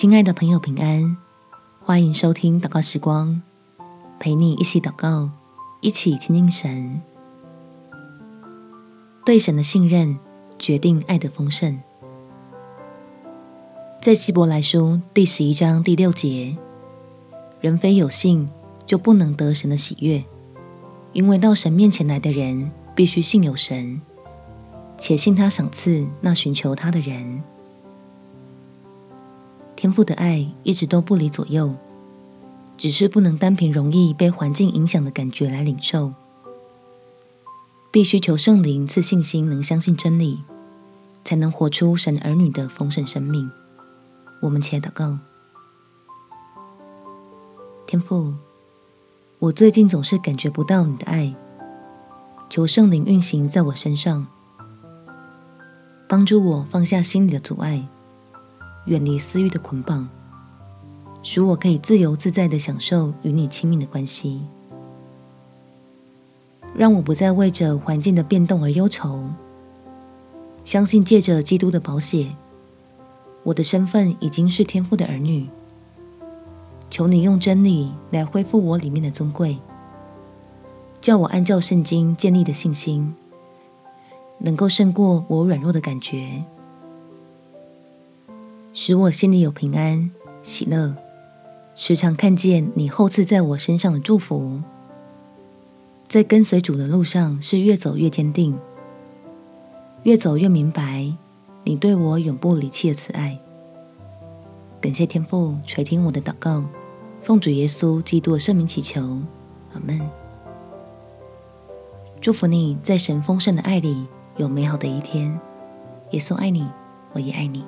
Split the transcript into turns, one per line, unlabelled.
亲爱的朋友，平安！欢迎收听祷告时光，陪你一起祷告，一起亲近神。对神的信任决定爱的丰盛。在希伯来书第十一章第六节，人非有信，就不能得神的喜悦，因为到神面前来的人，必须信有神，且信他赏赐那寻求他的人。天父的爱一直都不离左右，只是不能单凭容易被环境影响的感觉来领受，必须求圣灵赐信心，能相信真理，才能活出神儿女的丰盛生命。我们且祷告：天父，我最近总是感觉不到你的爱，求圣灵运行在我身上，帮助我放下心里的阻碍。远离私欲的捆绑，使我可以自由自在地享受与你亲密的关系。让我不再为着环境的变动而忧愁，相信借着基督的宝血，我的身份已经是天父的儿女。求你用真理来恢复我里面的尊贵，叫我按照圣经建立的信心，能够胜过我软弱的感觉。使我心里有平安、喜乐，时常看见你厚赐在我身上的祝福，在跟随主的路上是越走越坚定，越走越明白你对我永不离弃的慈爱。感谢天父垂听我的祷告，奉主耶稣基督的圣名祈求，阿门。祝福你在神丰盛的爱里有美好的一天。耶稣爱你，我也爱你。